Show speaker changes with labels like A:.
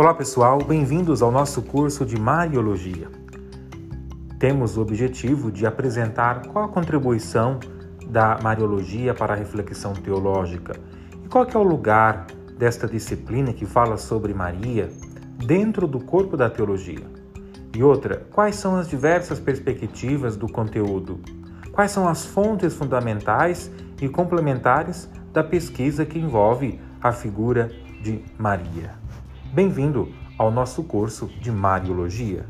A: Olá pessoal, bem-vindos ao nosso curso de Mariologia. Temos o objetivo de apresentar qual a contribuição da Mariologia para a reflexão teológica e qual é o lugar desta disciplina que fala sobre Maria dentro do corpo da teologia. E outra, quais são as diversas perspectivas do conteúdo? Quais são as fontes fundamentais e complementares da pesquisa que envolve a figura de Maria? Bem-vindo ao nosso curso de Mariologia.